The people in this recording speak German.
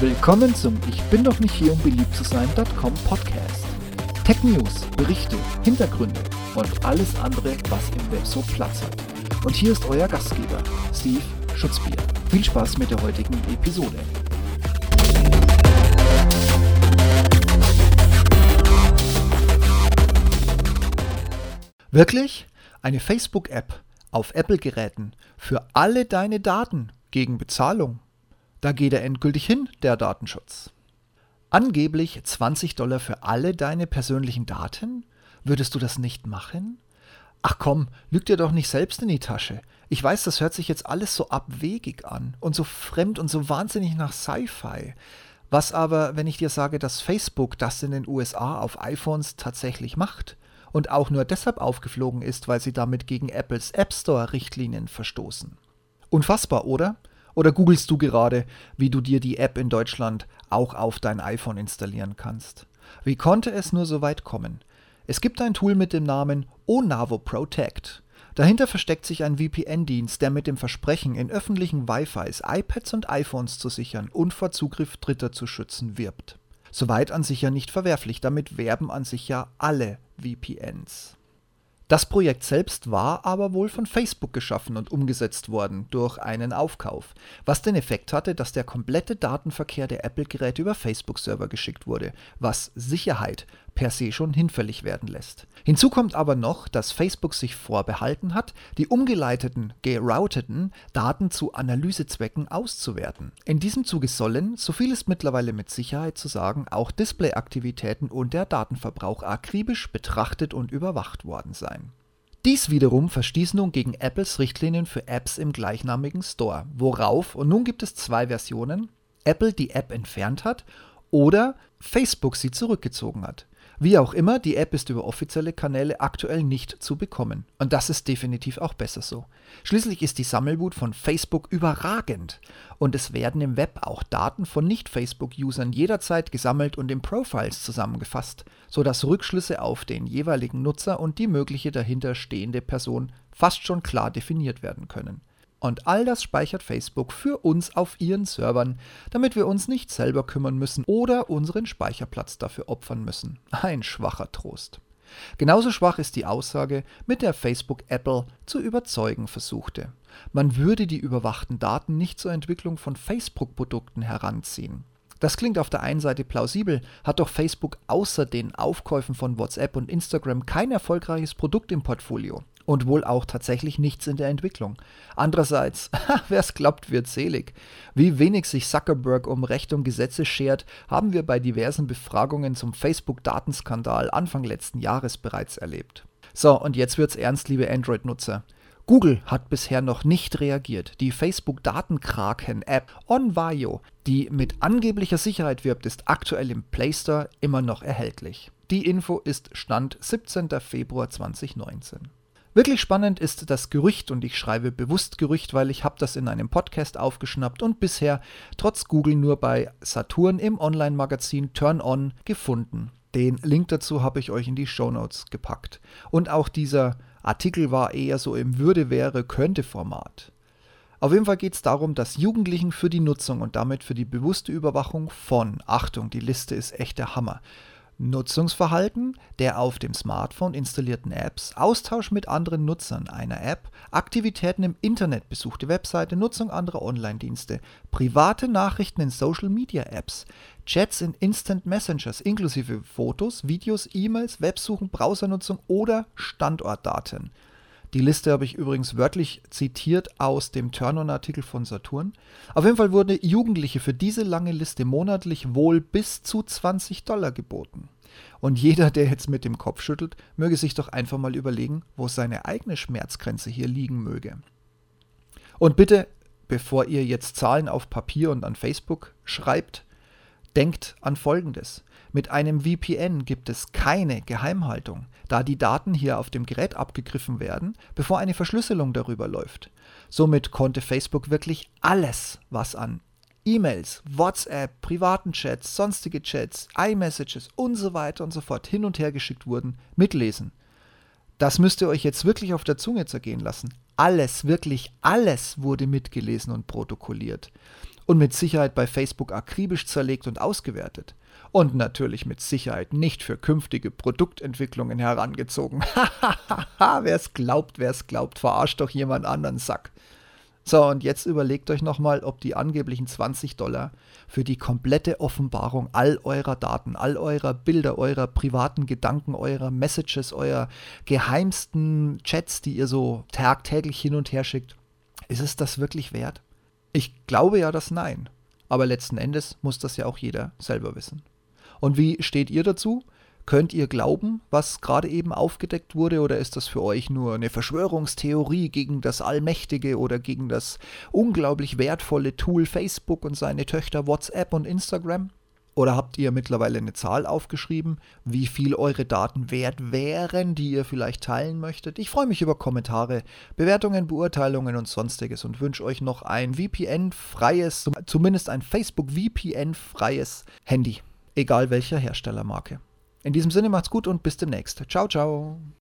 Willkommen zum Ich bin doch nicht hier, um beliebt zu sein.com Podcast. Tech News, Berichte, Hintergründe und alles andere, was im Web so Platz hat. Und hier ist euer Gastgeber, Steve Schutzbier. Viel Spaß mit der heutigen Episode. Wirklich? Eine Facebook-App auf Apple-Geräten für alle deine Daten gegen Bezahlung. Da geht er endgültig hin, der Datenschutz. Angeblich 20 Dollar für alle deine persönlichen Daten? Würdest du das nicht machen? Ach komm, lüg dir doch nicht selbst in die Tasche. Ich weiß, das hört sich jetzt alles so abwegig an und so fremd und so wahnsinnig nach Sci-Fi. Was aber, wenn ich dir sage, dass Facebook das in den USA auf iPhones tatsächlich macht und auch nur deshalb aufgeflogen ist, weil sie damit gegen Apples App Store-Richtlinien verstoßen? Unfassbar, oder? Oder googelst du gerade, wie du dir die App in Deutschland auch auf dein iPhone installieren kannst? Wie konnte es nur so weit kommen? Es gibt ein Tool mit dem Namen Onavo Protect. Dahinter versteckt sich ein VPN-Dienst, der mit dem Versprechen, in öffentlichen Wi-Fis iPads und iPhones zu sichern und vor Zugriff Dritter zu schützen, wirbt. Soweit an sich ja nicht verwerflich, damit werben an sich ja alle VPNs. Das Projekt selbst war aber wohl von Facebook geschaffen und umgesetzt worden durch einen Aufkauf, was den Effekt hatte, dass der komplette Datenverkehr der Apple-Geräte über Facebook-Server geschickt wurde, was Sicherheit per se schon hinfällig werden lässt. Hinzu kommt aber noch, dass Facebook sich vorbehalten hat, die umgeleiteten, gerouteten Daten zu Analysezwecken auszuwerten. In diesem Zuge sollen, so viel ist mittlerweile mit Sicherheit zu sagen, auch Displayaktivitäten und der Datenverbrauch akribisch betrachtet und überwacht worden sein. Dies wiederum verstieß nun gegen Apples Richtlinien für Apps im gleichnamigen Store, worauf, und nun gibt es zwei Versionen, Apple die App entfernt hat oder Facebook sie zurückgezogen hat. Wie auch immer, die App ist über offizielle Kanäle aktuell nicht zu bekommen. Und das ist definitiv auch besser so. Schließlich ist die Sammelwut von Facebook überragend. Und es werden im Web auch Daten von Nicht-Facebook-Usern jederzeit gesammelt und in Profiles zusammengefasst, sodass Rückschlüsse auf den jeweiligen Nutzer und die mögliche dahinter stehende Person fast schon klar definiert werden können. Und all das speichert Facebook für uns auf ihren Servern, damit wir uns nicht selber kümmern müssen oder unseren Speicherplatz dafür opfern müssen. Ein schwacher Trost. Genauso schwach ist die Aussage, mit der Facebook Apple zu überzeugen versuchte. Man würde die überwachten Daten nicht zur Entwicklung von Facebook-Produkten heranziehen. Das klingt auf der einen Seite plausibel, hat doch Facebook außer den Aufkäufen von WhatsApp und Instagram kein erfolgreiches Produkt im Portfolio und wohl auch tatsächlich nichts in der Entwicklung. Andererseits, wer es glaubt, wird selig. Wie wenig sich Zuckerberg um Recht und Gesetze schert, haben wir bei diversen Befragungen zum Facebook-Datenskandal Anfang letzten Jahres bereits erlebt. So, und jetzt wird's ernst, liebe Android-Nutzer. Google hat bisher noch nicht reagiert. Die Facebook-Datenkraken-App Onvayo, die mit angeblicher Sicherheit wirbt, ist aktuell im Play Store immer noch erhältlich. Die Info ist Stand 17. Februar 2019. Wirklich spannend ist das Gerücht und ich schreibe bewusst Gerücht, weil ich habe das in einem Podcast aufgeschnappt und bisher trotz Google nur bei Saturn im Online-Magazin Turn On gefunden. Den Link dazu habe ich euch in die Show Notes gepackt. Und auch dieser Artikel war eher so im Würde wäre könnte Format. Auf jeden Fall geht es darum, dass Jugendlichen für die Nutzung und damit für die bewusste Überwachung von, Achtung, die Liste ist echt der Hammer, Nutzungsverhalten der auf dem Smartphone installierten Apps, Austausch mit anderen Nutzern einer App, Aktivitäten im Internet, besuchte Webseite, Nutzung anderer Online-Dienste, private Nachrichten in Social-Media-Apps, Chats in Instant Messengers inklusive Fotos, Videos, E-Mails, Websuchen, Browsernutzung oder Standortdaten. Die Liste habe ich übrigens wörtlich zitiert aus dem Turn-on-Artikel von Saturn. Auf jeden Fall wurden Jugendliche für diese lange Liste monatlich wohl bis zu 20 Dollar geboten. Und jeder, der jetzt mit dem Kopf schüttelt, möge sich doch einfach mal überlegen, wo seine eigene Schmerzgrenze hier liegen möge. Und bitte, bevor ihr jetzt Zahlen auf Papier und an Facebook schreibt, denkt an Folgendes. Mit einem VPN gibt es keine Geheimhaltung, da die Daten hier auf dem Gerät abgegriffen werden, bevor eine Verschlüsselung darüber läuft. Somit konnte Facebook wirklich alles, was an E-Mails, WhatsApp, privaten Chats, sonstige Chats, iMessages und so weiter und so fort hin und her geschickt wurden, mitlesen. Das müsst ihr euch jetzt wirklich auf der Zunge zergehen lassen. Alles, wirklich alles wurde mitgelesen und protokolliert. und mit Sicherheit bei Facebook akribisch zerlegt und ausgewertet. Und natürlich mit Sicherheit nicht für künftige Produktentwicklungen herangezogen. Hahaha, wer es glaubt, wer es glaubt, verarscht doch jemand anderen Sack. So, und jetzt überlegt euch nochmal, ob die angeblichen 20 Dollar für die komplette Offenbarung all eurer Daten, all eurer Bilder, eurer privaten Gedanken, eurer Messages, eurer geheimsten Chats, die ihr so tagtäglich hin und her schickt, ist es das wirklich wert? Ich glaube ja, dass nein. Aber letzten Endes muss das ja auch jeder selber wissen. Und wie steht ihr dazu? Könnt ihr glauben, was gerade eben aufgedeckt wurde, oder ist das für euch nur eine Verschwörungstheorie gegen das allmächtige oder gegen das unglaublich wertvolle Tool Facebook und seine Töchter WhatsApp und Instagram? Oder habt ihr mittlerweile eine Zahl aufgeschrieben, wie viel eure Daten wert wären, die ihr vielleicht teilen möchtet? Ich freue mich über Kommentare, Bewertungen, Beurteilungen und sonstiges und wünsche euch noch ein VPN-freies, zumindest ein Facebook VPN-freies Handy, egal welcher Herstellermarke. In diesem Sinne macht's gut und bis demnächst. Ciao, ciao.